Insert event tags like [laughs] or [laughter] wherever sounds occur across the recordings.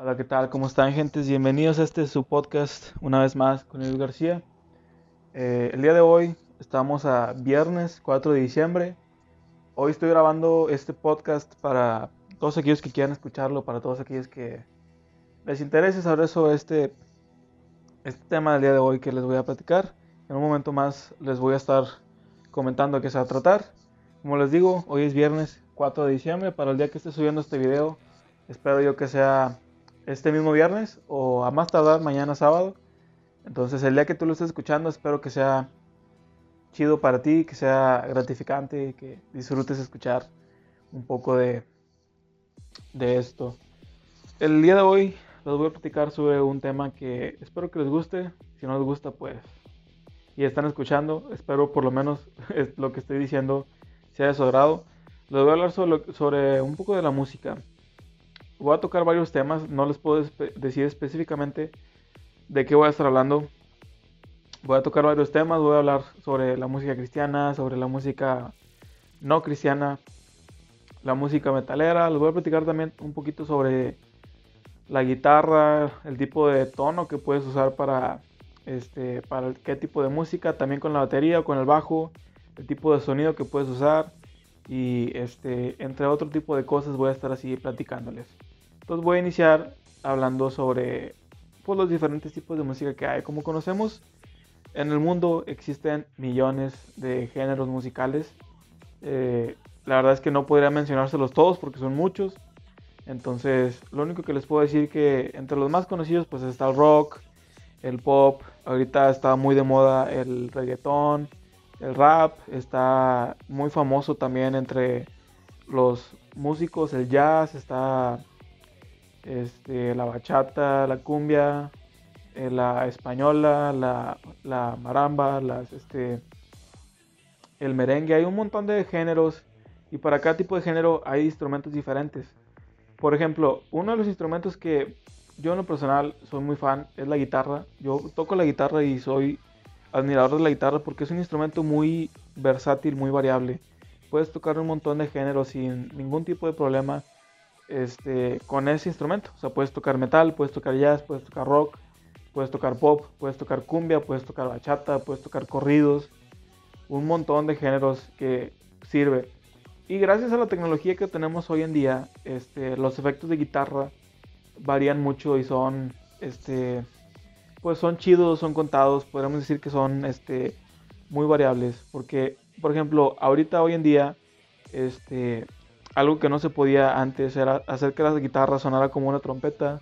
Hola, ¿qué tal? ¿Cómo están, gentes? Bienvenidos a este su podcast una vez más con Luis García. Eh, el día de hoy estamos a viernes 4 de diciembre. Hoy estoy grabando este podcast para todos aquellos que quieran escucharlo, para todos aquellos que les interese saber sobre este, este tema del día de hoy que les voy a platicar. En un momento más les voy a estar comentando qué se va a tratar. Como les digo, hoy es viernes 4 de diciembre. Para el día que esté subiendo este video, espero yo que sea este mismo viernes o a más tardar mañana sábado. Entonces el día que tú lo estés escuchando, espero que sea chido para ti, que sea gratificante, que disfrutes escuchar un poco de, de esto. El día de hoy les voy a platicar sobre un tema que espero que les guste. Si no les gusta, pues y están escuchando. Espero por lo menos [laughs] lo que estoy diciendo sea de su agrado. Les voy a hablar sobre, sobre, un poco de la música. Voy a tocar varios temas, no les puedo decir específicamente de qué voy a estar hablando. Voy a tocar varios temas, voy a hablar sobre la música cristiana, sobre la música no cristiana, la música metalera. Les voy a platicar también un poquito sobre la guitarra, el tipo de tono que puedes usar para este, para qué tipo de música, también con la batería con el bajo, el tipo de sonido que puedes usar y este, entre otro tipo de cosas voy a estar así platicándoles. Entonces voy a iniciar hablando sobre pues, los diferentes tipos de música que hay. Como conocemos, en el mundo existen millones de géneros musicales. Eh, la verdad es que no podría mencionárselos todos porque son muchos. Entonces, lo único que les puedo decir que entre los más conocidos pues está el rock, el pop, ahorita está muy de moda el reggaetón, el rap, está muy famoso también entre los músicos, el jazz, está este, la bachata, la cumbia, eh, la española, la, la maramba, las, este, el merengue, hay un montón de géneros y para cada tipo de género hay instrumentos diferentes. Por ejemplo, uno de los instrumentos que yo en lo personal soy muy fan, es la guitarra. Yo toco la guitarra y soy admirador de la guitarra porque es un instrumento muy versátil, muy variable. Puedes tocar un montón de géneros sin ningún tipo de problema este, con ese instrumento. O sea, puedes tocar metal, puedes tocar jazz, puedes tocar rock, puedes tocar pop, puedes tocar cumbia, puedes tocar bachata, puedes tocar corridos. Un montón de géneros que sirve. Y gracias a la tecnología que tenemos hoy en día, este, los efectos de guitarra varían mucho y son, este, pues son chidos, son contados, podríamos decir que son, muy variables, porque, por ejemplo, ahorita hoy en día, este, algo que no se podía antes era hacer que la guitarra sonara como una trompeta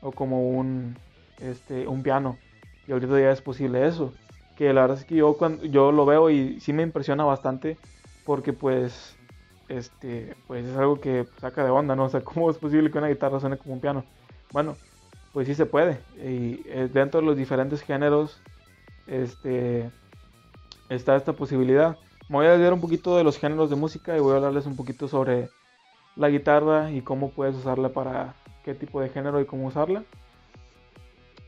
o como un, este, un piano, y ahorita ya es posible eso, que la verdad es que yo cuando yo lo veo y sí me impresiona bastante, porque pues este, pues es algo que saca de onda, ¿no? [laughs] O sea, ¿cómo es posible que una guitarra suene como un piano? Bueno, pues sí se puede. Y eh, dentro de los diferentes géneros, este, está esta posibilidad. Me voy a decir un poquito de los géneros de música y voy a hablarles un poquito sobre la guitarra y cómo puedes usarla para qué tipo de género y cómo usarla.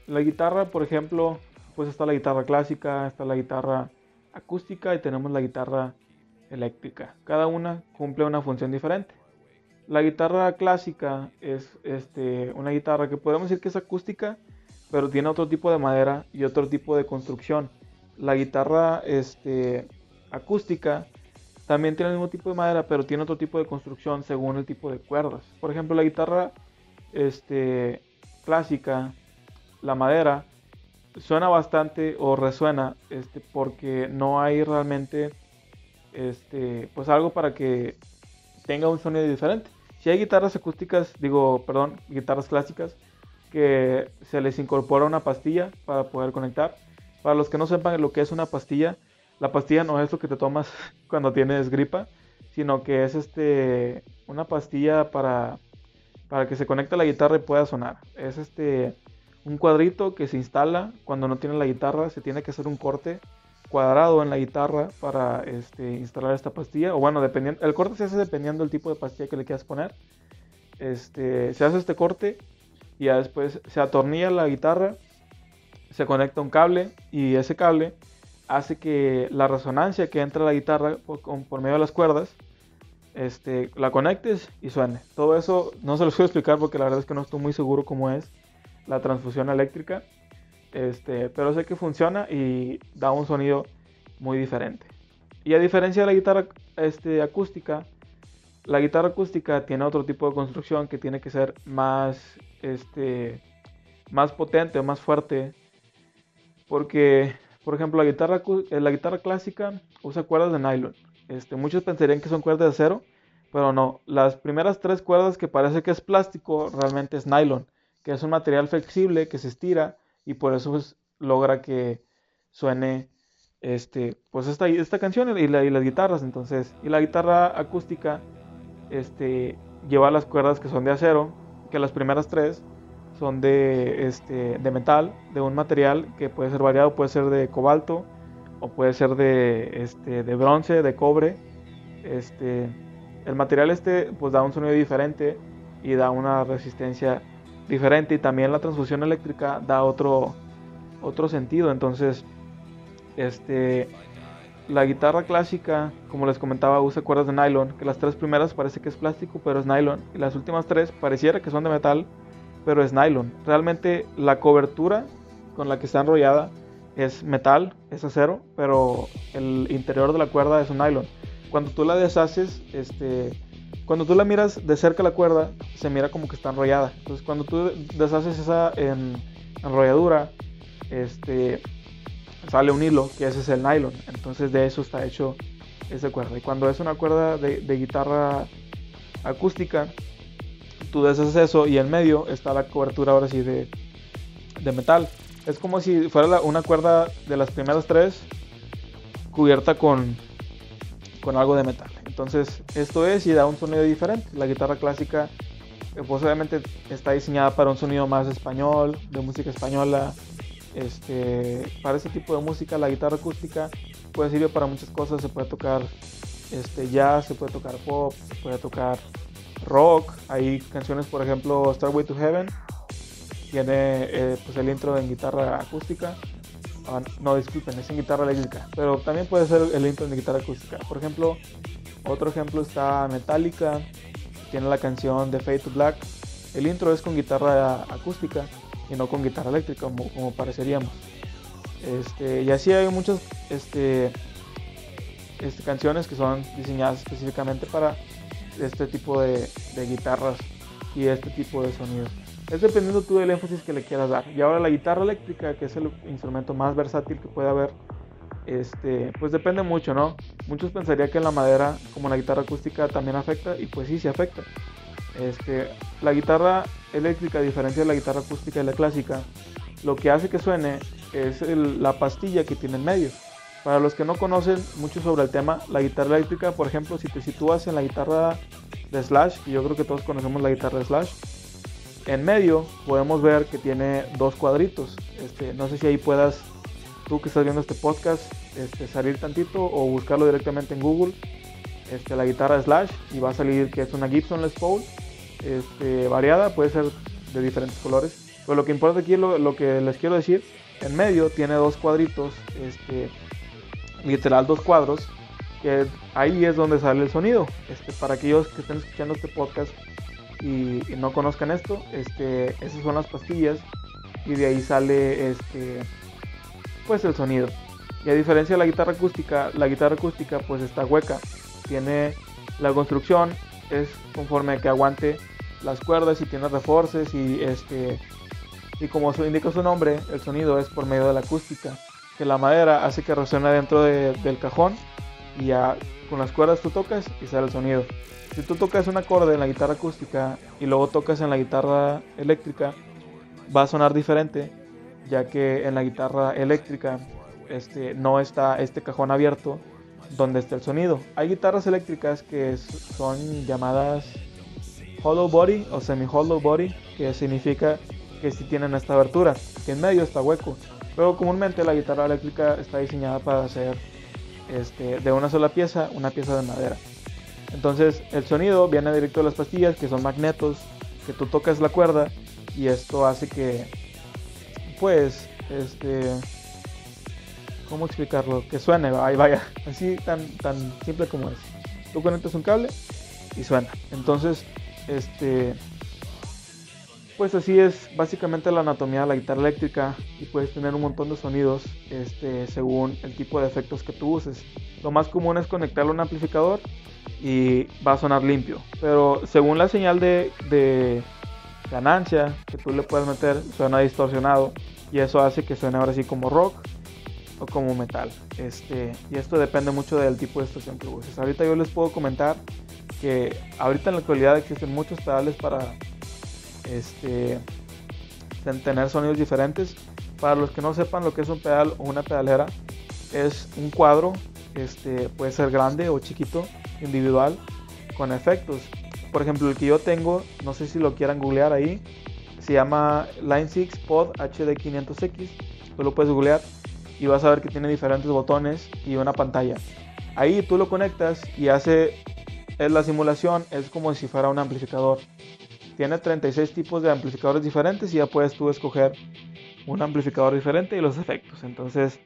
La guitarra, por ejemplo, pues está la guitarra clásica, está la guitarra acústica y tenemos la guitarra eléctrica. Cada una cumple una función diferente. La guitarra clásica es este, una guitarra que podemos decir que es acústica, pero tiene otro tipo de madera y otro tipo de construcción. La guitarra este, acústica también tiene el mismo tipo de madera, pero tiene otro tipo de construcción según el tipo de cuerdas. Por ejemplo, la guitarra este, clásica, la madera, suena bastante o resuena este, porque no hay realmente este, pues algo para que tenga un sonido diferente. Si hay guitarras acústicas, digo, perdón, guitarras clásicas, que se les incorpora una pastilla para poder conectar. Para los que no sepan lo que es una pastilla, la pastilla no es lo que te tomas [laughs] cuando tienes gripa, sino que es este una pastilla para, para que se conecte la guitarra y pueda sonar. Es este un cuadrito que se instala cuando no tiene la guitarra, se tiene que hacer un corte cuadrado en la guitarra para este, instalar esta pastilla. O bueno, dependiendo, el corte se hace dependiendo del tipo de pastilla que le quieras poner. Este, se hace este corte y ya después se atornilla la guitarra, se conecta un cable y ese cable hace que la resonancia que entra a la guitarra por, por medio de las cuerdas este, la conectes y suene. Todo eso no se los a explicar porque la verdad es que no estoy muy seguro cómo es la transfusión eléctrica. Este, pero sé que funciona y da un sonido muy diferente. Y a diferencia de la guitarra este, acústica, la guitarra acústica tiene otro tipo de construcción que tiene que ser más, este, más potente, más fuerte. Porque, por ejemplo, la guitarra, eh, la guitarra clásica usa cuerdas de nylon. Este, muchos pensarían que son cuerdas de acero, pero no. Las primeras tres cuerdas que parece que es plástico, realmente es nylon, que es un material flexible que se estira y por eso pues, logra que suene este, pues esta, canción y, las guitarras. Entonces, y la guitarra acústica este, lleva las cuerdas que son de acero, que las primeras tres son de, este, de metal, de un material que puede ser variado, puede ser de cobalto, o puede ser de, este, de bronce, de cobre. Este, el material este pues da un sonido diferente y da una resistencia diferente y también la transfusión eléctrica da otro, otro sentido. Entonces, este, la guitarra clásica, como les comentaba, usa cuerdas de nylon, que las tres primeras parece que es plástico, pero es nylon, y las últimas tres pareciera que son de metal, pero es nylon. Realmente la cobertura con la que está enrollada es metal, es acero, pero el interior de la cuerda es un nylon. Cuando tú la deshaces, este, cuando tú la miras de cerca la cuerda, se mira como que está enrollada. Entonces, cuando tú deshaces esa enrolladura, este, sale un hilo, que ese es el nylon. Entonces, de eso está hecho esa cuerda. Y cuando es una cuerda de, guitarra acústica, tú deshaces eso y en medio está la cobertura ahora sí de, de metal. Es como si fuera una cuerda de las primeras tres cubierta con, con algo de metal. Entonces esto es y da un sonido diferente. La guitarra clásica eh, posiblemente está diseñada para un sonido más español, de música española. Este, para ese tipo de música la guitarra acústica puede servir para muchas cosas. Se puede tocar este, jazz, se puede tocar pop, se puede tocar rock. Hay canciones, por ejemplo, Starway to Heaven tiene eh, pues el intro en guitarra acústica. Ah, no, disculpen, es en guitarra eléctrica. Pero también puede ser el intro en guitarra acústica. Por ejemplo, otro ejemplo está Metallica. Tiene la canción de Fade to Black. El intro es con guitarra acústica y no con guitarra eléctrica como, como pareceríamos. Este, y así hay muchas este, este, canciones que son diseñadas específicamente para este tipo de, de guitarras y este tipo de sonidos. Es dependiendo tú del énfasis que le quieras dar. Y ahora la guitarra eléctrica, que es el instrumento más versátil que puede haber, este, pues depende mucho, ¿no? Muchos pensarían que la madera, como la guitarra acústica, también afecta, y pues sí, sí afecta. Este, la guitarra eléctrica, a diferencia de la guitarra acústica y la clásica, lo que hace que suene es la pastilla que tiene en medio. Para los que no conocen mucho sobre el tema, la guitarra eléctrica, por ejemplo, si te sitúas en la guitarra de Slash, y yo creo que todos conocemos la guitarra de Slash, en medio podemos ver que tiene dos cuadritos. Este, no sé si ahí puedas, tú que estás viendo este podcast, este, salir tantito o buscarlo directamente en Google. Este, la guitarra Slash y va a salir que es una Gibson Les Paul este, variada, puede ser de diferentes colores. Pero lo que importa aquí, lo, lo que les quiero decir, en medio tiene dos cuadritos, este, literal dos cuadros, que ahí es donde sale el sonido. Este, para aquellos que estén escuchando este podcast, y, no conozcan esto, este, esas son las pastillas y de ahí sale este, pues el sonido. Y a diferencia de la guitarra acústica, la guitarra acústica pues está hueca, tiene la construcción es conforme que aguante las cuerdas y tiene reforces y este y como indica su nombre, el sonido es por medio de la acústica, que la madera hace que resuene dentro del cajón y ya con las cuerdas tú tocas y sale el sonido. Si tú tocas un acorde en la guitarra acústica y luego tocas en la guitarra eléctrica, va a sonar diferente, ya que en la guitarra eléctrica este, no está este cajón abierto donde está el sonido. Hay guitarras eléctricas que son llamadas hollow body o semi hollow body, que significa que si tienen esta abertura, que en medio está hueco. Pero comúnmente la guitarra eléctrica está diseñada para hacer este, de una sola pieza, una pieza de madera. Entonces el sonido viene directo de las pastillas, que son magnetos, que tú tocas la cuerda y esto hace que, pues, este, ¿cómo explicarlo? Que suene, ahí vaya, [laughs] así tan, tan simple como es. Tú conectas un cable y suena. Entonces, este, pues así es básicamente la anatomía de la guitarra eléctrica y puedes tener un montón de sonidos este, según el tipo de efectos que tú uses. Lo más común es conectarlo a un amplificador y va a sonar limpio, pero según la señal de, de ganancia que tú le puedes meter, suena distorsionado y eso hace que suene ahora sí como rock o como metal. Este, y esto depende mucho del tipo de estación que uses. Ahorita yo les puedo comentar que ahorita en la actualidad existen muchos pedales para este, tener sonidos diferentes. Para los que no sepan lo que es un pedal o una pedalera, es un cuadro, este, puede ser grande o chiquito, individual, con efectos. Por ejemplo, el que yo tengo, no sé si lo quieran googlear ahí, se llama Line 6 Pod HD500X. Tú lo puedes googlear y vas a ver que tiene diferentes botones y una pantalla. Ahí tú lo conectas y hace la simulación, es como si fuera un amplificador. Tiene 36 tipos de amplificadores diferentes y ya puedes tú escoger un amplificador diferente y los efectos. Entonces,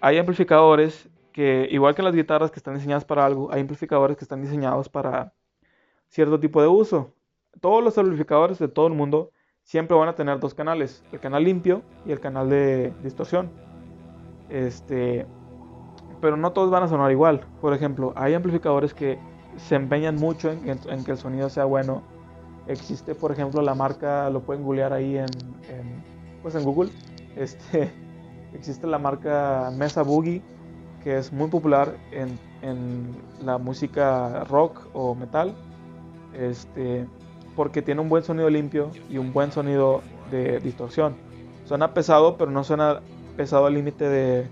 hay amplificadores que, igual que las guitarras que están diseñadas para algo, hay amplificadores que están diseñados para cierto tipo de uso. Todos los amplificadores de todo el mundo siempre van a tener dos canales, el canal limpio y el canal de distorsión. Este, pero no todos van a sonar igual. Por ejemplo, hay amplificadores que se empeñan mucho en, que el sonido sea bueno. Existe, por ejemplo, la marca, lo pueden googlear ahí en, pues en Google. Este, [laughs] existe la marca Mesa Boogie, que es muy popular en, en la música rock o metal. Este, porque tiene un buen sonido limpio y un buen sonido de distorsión. Suena pesado, pero no suena pesado al límite de,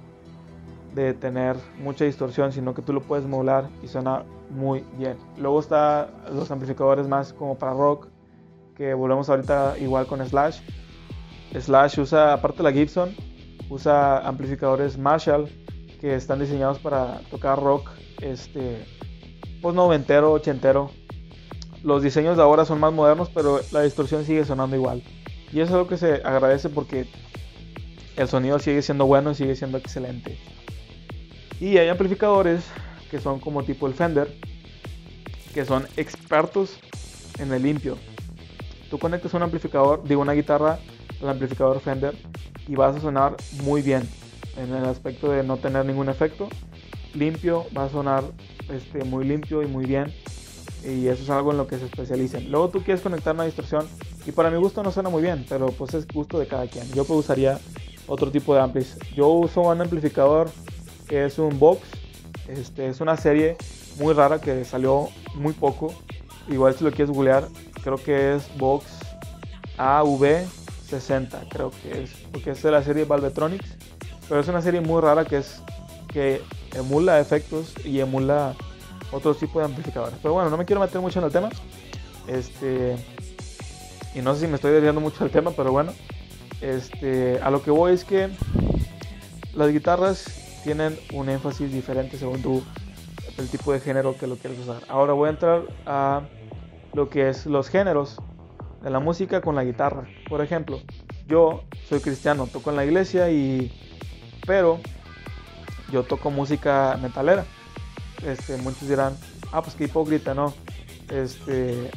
de tener mucha distorsión, sino que tú lo puedes modular y suena muy bien. Luego está los amplificadores más como para rock, que volvemos ahorita igual con Slash. Slash usa, aparte de la Gibson, usa amplificadores Marshall que están diseñados para tocar rock, este, pues noventero, ochentero. Los diseños de ahora son más modernos, pero la distorsión sigue sonando igual. Y eso es lo que se agradece porque el sonido sigue siendo bueno y sigue siendo excelente. Y hay amplificadores que son como tipo el Fender, que son expertos en el limpio. Tú conectas un amplificador, digo una guitarra al amplificador Fender y vas a sonar muy bien en el aspecto de no tener ningún efecto. Limpio, va a sonar este, muy limpio y muy bien. Y eso es algo en lo que se especializan. Luego tú quieres conectar una distorsión y para mi gusto no suena muy bien, pero pues es gusto de cada quien. Yo pues usaría otro tipo de amplis. Yo uso un amplificador que es un Vox. Este, es una serie muy rara que salió muy poco. Igual si lo quieres googlear, creo que es Vox AV60, creo que es, porque es de la serie Valvetronics. Pero es una serie muy rara que es que emula efectos y emula otro tipo de amplificadores. Pero bueno, no me quiero meter mucho en el tema. Este y no sé si me estoy desviando mucho del tema, pero bueno. Este, a lo que voy es que las guitarras tienen un énfasis diferente según tú el tipo de género que lo quieres usar. Ahora voy a entrar a lo que es los géneros de la música con la guitarra. Por ejemplo, yo soy cristiano, toco en la iglesia y pero yo toco música metalera. Este, muchos dirán, ah, pues qué hipócrita, ¿no? Este,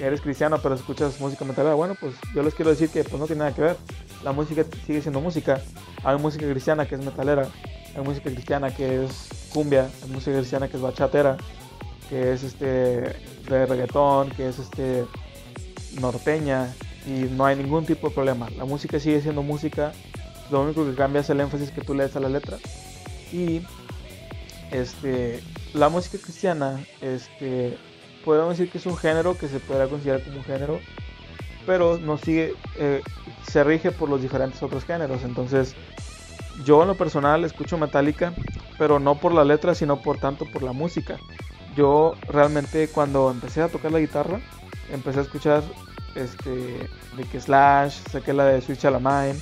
eres cristiano pero escuchas música metalera. Bueno, pues yo les quiero decir que pues no tiene nada que ver. La música sigue siendo música. Hay música cristiana que es metalera, hay música cristiana que es cumbia, hay música cristiana que es bachatera, que es este de reggaetón, que es este norteña y no hay ningún tipo de problema. La música sigue siendo música, lo único que cambia es el énfasis que tú le das a la letra. Y este la música cristiana este podemos decir que es un género que se podrá considerar como un género, pero no sigue, eh, se rige por los diferentes otros géneros. Entonces, yo en lo personal escucho Metallica, pero no por la letra, sino por tanto por la música. Yo realmente cuando empecé a tocar la guitarra, empecé a escuchar este, de que Slash, saqué la de Switch a la Mind,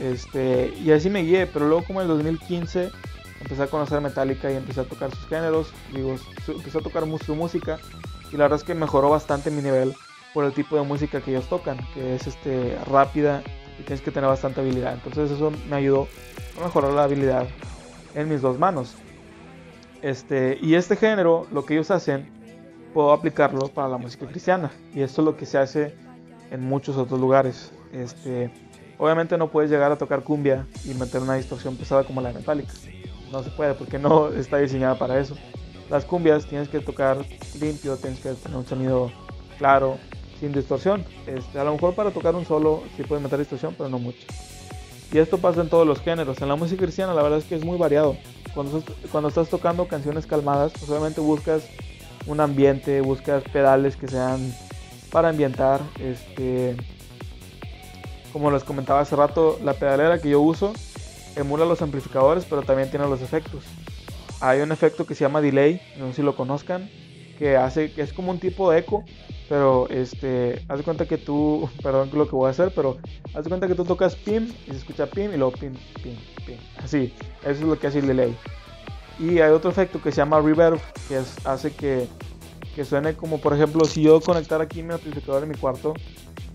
este, y así me guié, pero luego como en el 2015 empecé a conocer Metallica y empecé a tocar sus géneros, digo, empecé a tocar su música y la verdad es que mejoró bastante mi nivel por el tipo de música que ellos tocan, que es este rápida y tienes que tener bastante habilidad. Entonces eso me ayudó a mejorar la habilidad en mis dos manos. Este, y este género, lo que ellos hacen puedo aplicarlo para la música cristiana. Y esto es lo que se hace en muchos otros lugares. Este, obviamente no puedes llegar a tocar cumbia y meter una distorsión pesada como la metálica. No se puede porque no [laughs] está diseñada para eso. Las cumbias tienes que tocar limpio, tienes que tener un sonido claro, sin distorsión. Este, a lo mejor para tocar un solo sí puedes meter distorsión, pero no mucho. Y esto pasa en todos los géneros. En la música cristiana la verdad es que es muy variado. Cuando, cuando estás tocando canciones calmadas, pues obviamente buscas un ambiente, buscas pedales que sean para ambientar. Este, como les comentaba hace rato, la pedalera que yo uso emula los amplificadores, pero también tiene los efectos. Hay un efecto que se llama delay, no sé si lo conozcan, que hace que es como un tipo de eco, pero este, haz de cuenta que tú, [laughs] perdón lo que voy a hacer, pero haz de cuenta que tú tocas pim y se escucha pim y luego pim, pim, pim. Así, eso es lo que hace el delay. Y hay otro efecto que se llama reverb, que hace que, que suene como, por ejemplo, si yo conectara aquí mi amplificador en mi cuarto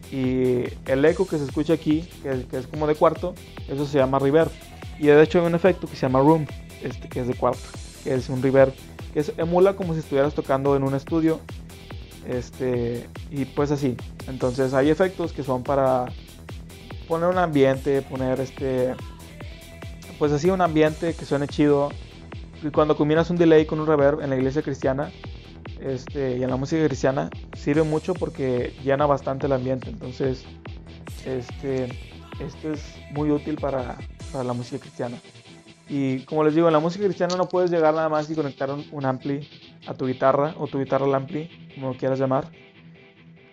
y el eco que se escucha aquí, que, que, es como de cuarto, eso se llama reverb. Y de hecho hay un efecto que se llama room, este, que es de cuarto, que es un reverb, que es, emula como si estuvieras tocando en un estudio. Este, y pues así. Entonces hay efectos que son para poner un ambiente, poner este, pues así un ambiente que suene chido, y cuando combinas un delay con un reverb en la iglesia cristiana este, y en la música cristiana, sirve mucho porque llena bastante el ambiente. Entonces, este, esto es muy útil para, para la música cristiana. Y como les digo, en la música cristiana no puedes llegar nada más y conectar un, ampli a tu guitarra o tu guitarra ampli, como lo quieras llamar.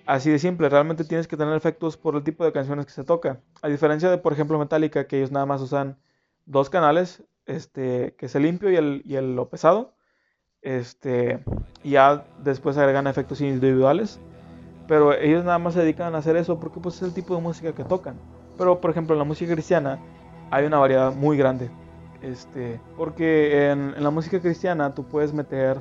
Así de simple, realmente tienes que tener efectos por el tipo de canciones que se toca. A diferencia de, por ejemplo, Metallica, que ellos nada más usan dos canales, este, que es el limpio y el, y el lo pesado. Este, y ya después agregan efectos individuales. Pero ellos nada más se dedican a hacer eso porque pues es el tipo de música que tocan. Pero por ejemplo en la música cristiana hay una variedad muy grande. Este, porque en, la música cristiana tú puedes meter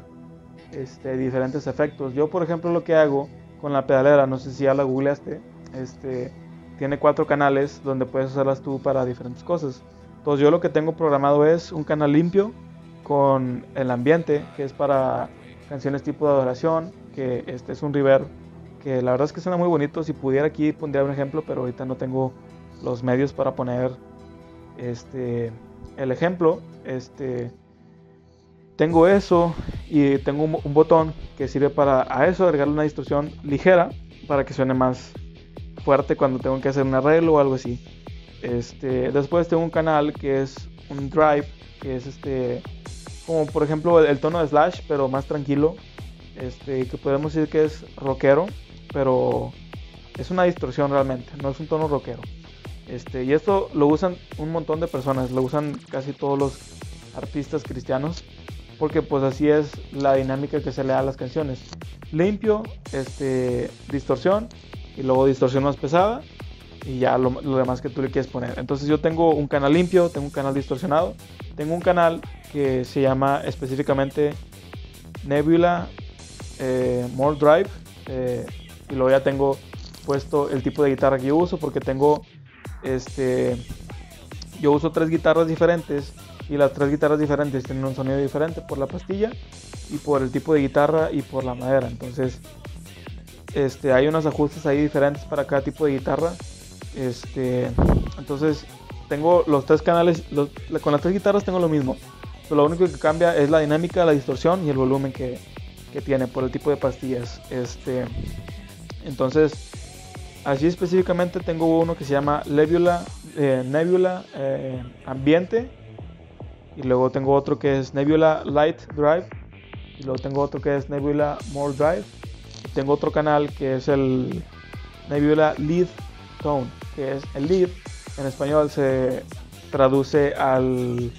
este, diferentes efectos. Yo por ejemplo lo que hago con la pedalera, no sé si ya la googleaste, este, tiene cuatro canales donde puedes usarlas tú para diferentes cosas. Entonces yo lo que tengo programado es un canal limpio con el ambiente, que es para canciones tipo de adoración, que este es un reverb, que la verdad es que suena muy bonito. Si pudiera aquí pondría un ejemplo, pero ahorita no tengo los medios para poner este el ejemplo. Este tengo eso y tengo un, botón que sirve para a eso agregarle una distorsión ligera para que suene más fuerte cuando tengo que hacer un arreglo o algo así. Este, después tengo un canal que es un drive, que es este, como por ejemplo el, tono de Slash, pero más tranquilo. Este, que podemos decir que es rockero, pero es una distorsión realmente, no es un tono rockero. Este, y esto lo usan un montón de personas, lo usan casi todos los artistas cristianos, porque pues así es la dinámica que se le da a las canciones. Limpio, este, distorsión, y luego distorsión más pesada, y ya lo, demás que tú le quieres poner. Entonces yo tengo un canal limpio, tengo un canal distorsionado, tengo un canal que se llama específicamente Nebula eh, More Drive eh, y luego ya tengo puesto el tipo de guitarra que yo uso porque tengo este yo uso tres guitarras diferentes y las tres guitarras diferentes tienen un sonido diferente por la pastilla y por el tipo de guitarra y por la madera entonces este hay unos ajustes ahí diferentes para cada tipo de guitarra este, entonces tengo los tres canales, con las tres guitarras tengo lo mismo. Pero lo único que cambia es la dinámica, la distorsión y el volumen que, tiene por el tipo de pastillas. Este, entonces, así específicamente tengo uno que se llama Nebula, eh, eh, Ambiente. Y luego tengo otro que es Nebula Light Drive. Y luego tengo otro que es Nebula More Drive. Y tengo otro canal que es el Nebula Lead Tone que es el lead. En español se traduce al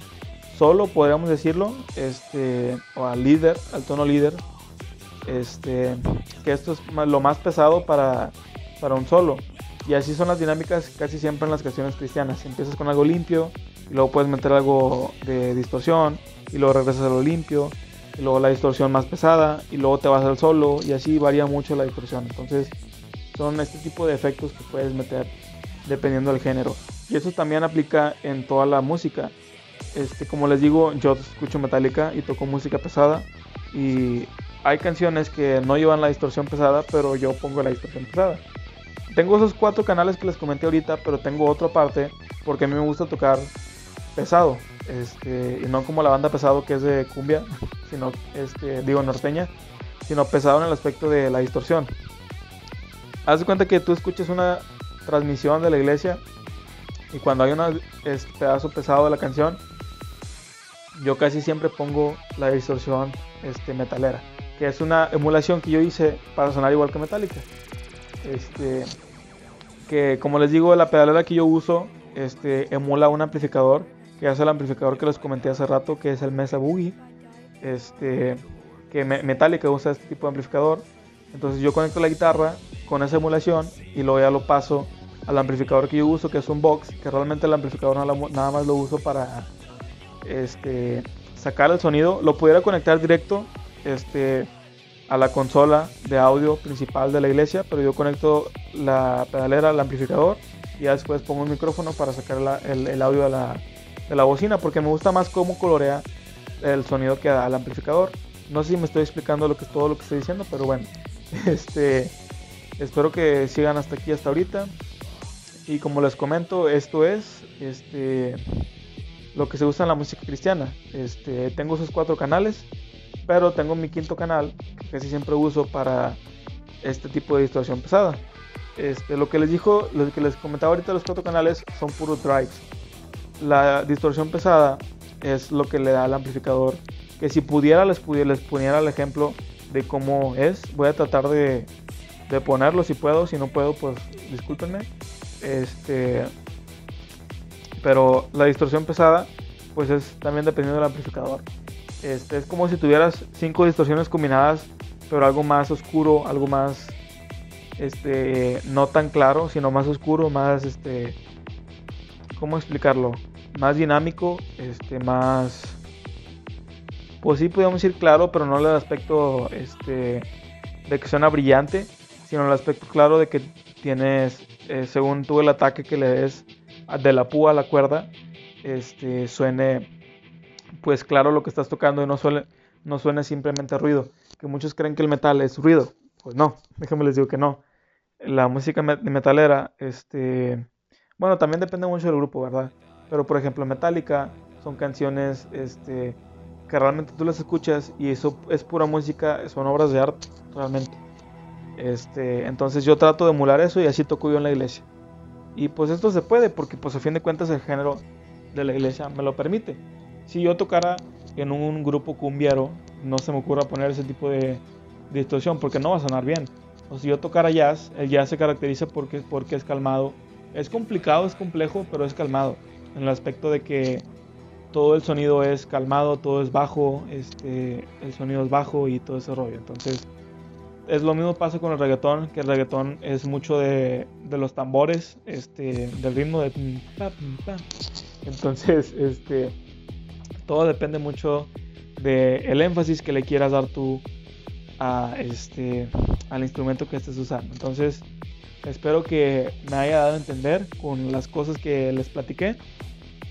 solo, podríamos decirlo, este, o al líder, al tono líder. Este, que esto es lo más pesado para, para un solo. Y así son las dinámicas casi siempre en las canciones cristianas. Empiezas con algo limpio, y luego puedes meter algo de distorsión, y luego regresas a lo limpio, y luego la distorsión más pesada, y luego te vas al solo, y así varía mucho la distorsión. Entonces, son este tipo de efectos que puedes meter dependiendo del género. Y eso también aplica en toda la música. Este, como les digo, yo escucho Metallica y toco música pesada y hay canciones que no llevan la distorsión pesada, pero yo pongo la distorsión pesada. Tengo esos cuatro canales que les comenté ahorita, pero tengo otra parte porque a mí me gusta tocar pesado. Este, y no como la banda pesado que es de cumbia, [laughs] sino, este, digo norteña, sino pesado en el aspecto de la distorsión. Haz de cuenta que tú escuches una transmisión de la iglesia y cuando hay un pedazo pesado de la canción, yo casi siempre pongo la distorsión este, metalera, que es una emulación que yo hice para sonar igual que Metallica. Este, que como les digo, la pedalera que yo uso este, emula un amplificador, que es el amplificador que les comenté hace rato, que es el Mesa Boogie, este, que Metallica usa este tipo de amplificador. Entonces yo conecto la guitarra con esa emulación y luego ya lo paso al amplificador que yo uso, que es un box, que realmente el amplificador nada más lo uso para este, sacar el sonido. Lo pudiera conectar directo este, a la consola de audio principal de la iglesia, pero yo conecto la pedalera al amplificador y ya después pongo un micrófono para sacar el, audio de la, la bocina, porque me gusta más cómo colorea el sonido que da el amplificador. No sé si me estoy explicando lo que, todo lo que estoy diciendo, pero bueno. [laughs] Este, espero que sigan hasta aquí, hasta ahorita. Y como les comento, esto es este, lo que se usa en la música cristiana. Este, tengo esos cuatro canales pero tengo mi quinto canal que casi siempre uso para este tipo de distorsión pesada. Este, lo que les dijo, lo que les comentaba ahorita los cuatro canales son puros drives. La distorsión pesada es lo que le da al amplificador. Que si pudiera les, pudiera, les poniera el ejemplo de cómo es. Voy a tratar de, de ponerlo si puedo. Si no puedo, pues discúlpenme. Este, pero la distorsión pesada, pues es también dependiendo del amplificador. Este, es como si tuvieras cinco distorsiones combinadas, pero algo más oscuro, algo más, este, no tan claro, sino más oscuro, más, este, ¿cómo explicarlo? Más dinámico, este, más, pues sí podríamos decir claro, pero no el aspecto, este, de que suena brillante, sino el aspecto claro de que tienes, eh, según tú el ataque que le des de la púa a la cuerda, este, suene pues claro lo que estás tocando y no suele, no suena simplemente ruido. Que muchos creen que el metal es ruido. Pues no, déjenme les digo que no. La música metalera, este, bueno, también depende mucho del grupo, ¿verdad? Pero por ejemplo, Metallica son canciones, este, que realmente tú las escuchas y eso es pura música, son obras de arte, realmente. Este, entonces yo trato de emular eso y así toco yo en la iglesia. Y pues esto se puede porque pues a fin de cuentas el género de la iglesia me lo permite si yo tocara en un grupo cumbiero, no se me ocurra poner ese tipo de, distorsión porque no va a sonar bien. O si yo tocara jazz, el jazz se caracteriza porque, porque es calmado. Es complicado, es complejo, pero es calmado. En el aspecto de que todo el sonido es calmado, todo es bajo, este, el sonido es bajo y todo ese rollo. Entonces, es lo mismo pasa con el reggaetón, que el reggaetón es mucho de, de los tambores, este, del ritmo de... Entonces, [laughs] este, todo depende mucho del énfasis que le quieras dar tú a este, al instrumento que estés usando. Entonces, espero que me haya dado a entender con las cosas que les platiqué.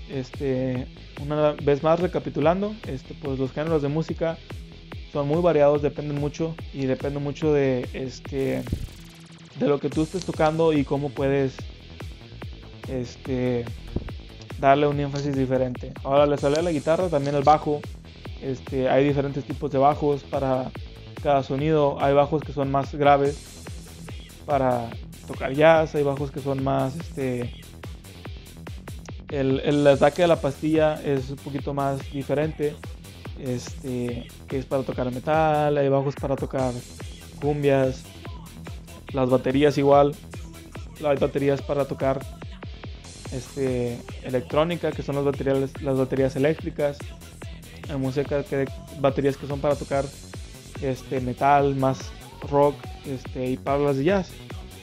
Este, una vez más recapitulando, este, pues los géneros de música son muy variados, dependen mucho y depende mucho de este de lo que tú estés tocando y cómo puedes este darle un énfasis diferente. Ahora le sale a la guitarra, también el bajo. Este, hay diferentes tipos de bajos para cada sonido. Hay bajos que son más graves para tocar jazz, hay bajos que son más este el, el, ataque de la pastilla es un poquito más diferente este que es para tocar metal hay bajos para tocar cumbias las baterías igual hay baterías para tocar este, electrónica, que son las baterías, las baterías eléctricas, hay música baterías que son para tocar este, metal, más rock este, y para las de jazz.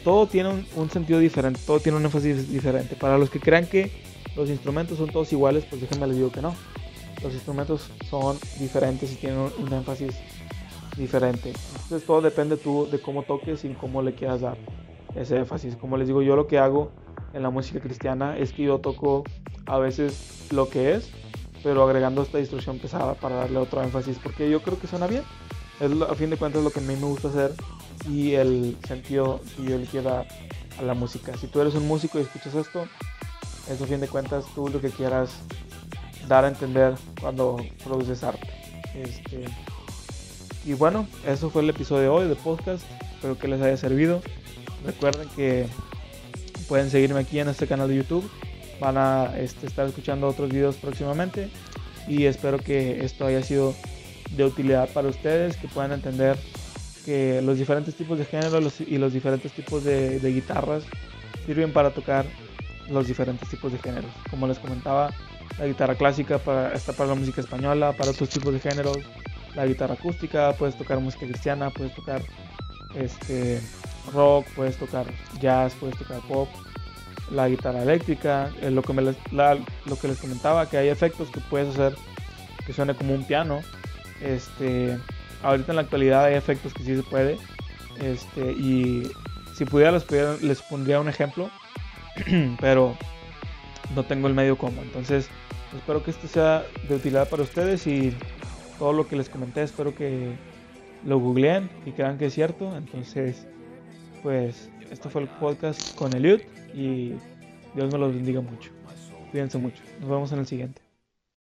Todo tiene un, sentido diferente, todo tiene un énfasis diferente. Para los que crean que los instrumentos son todos iguales, pues déjenme les digo que no. Los instrumentos son diferentes y tienen un, énfasis diferente. Entonces todo depende tú de cómo toques y cómo le quieras dar ese énfasis. Como les digo, yo lo que hago en la música cristiana es que yo toco a veces lo que es, pero agregando esta distorsión pesada para darle otro énfasis, porque yo creo que suena bien. A fin de cuentas lo que a mí me gusta hacer y el sentido que yo le quiero dar a la música. Si tú eres un músico y escuchas esto, eso a fin de cuentas tú lo que quieras dar a entender cuando produces arte. Este, y bueno, eso fue el episodio de hoy de podcast. Espero que les haya servido. Recuerden que pueden seguirme aquí en este canal de YouTube. Van a este, estar escuchando otros videos próximamente. Y espero que esto haya sido de utilidad para ustedes, que puedan entender que los diferentes tipos de géneros y los diferentes tipos de, guitarras sirven para tocar los diferentes tipos de géneros. Como les comentaba, la guitarra clásica para, está para la música española, para otros tipos de géneros. La guitarra acústica, puedes tocar música cristiana, puedes tocar este, rock, puedes tocar jazz, puedes tocar pop. La guitarra eléctrica, eh, lo, que me les, lo que les comentaba, que hay efectos que puedes hacer que suene como un piano. Este, ahorita en la actualidad hay efectos que sí se puede. Este, y si pudiera les, pondría un ejemplo, [clears throat] pero no tengo el medio como. Entonces, espero que esto sea de utilidad para ustedes y todo lo que les comenté, espero que lo googleen y crean que es cierto. Entonces, pues, esto fue el podcast con Eliud y Dios me los bendiga mucho. Cuídense mucho. Nos vemos en el siguiente.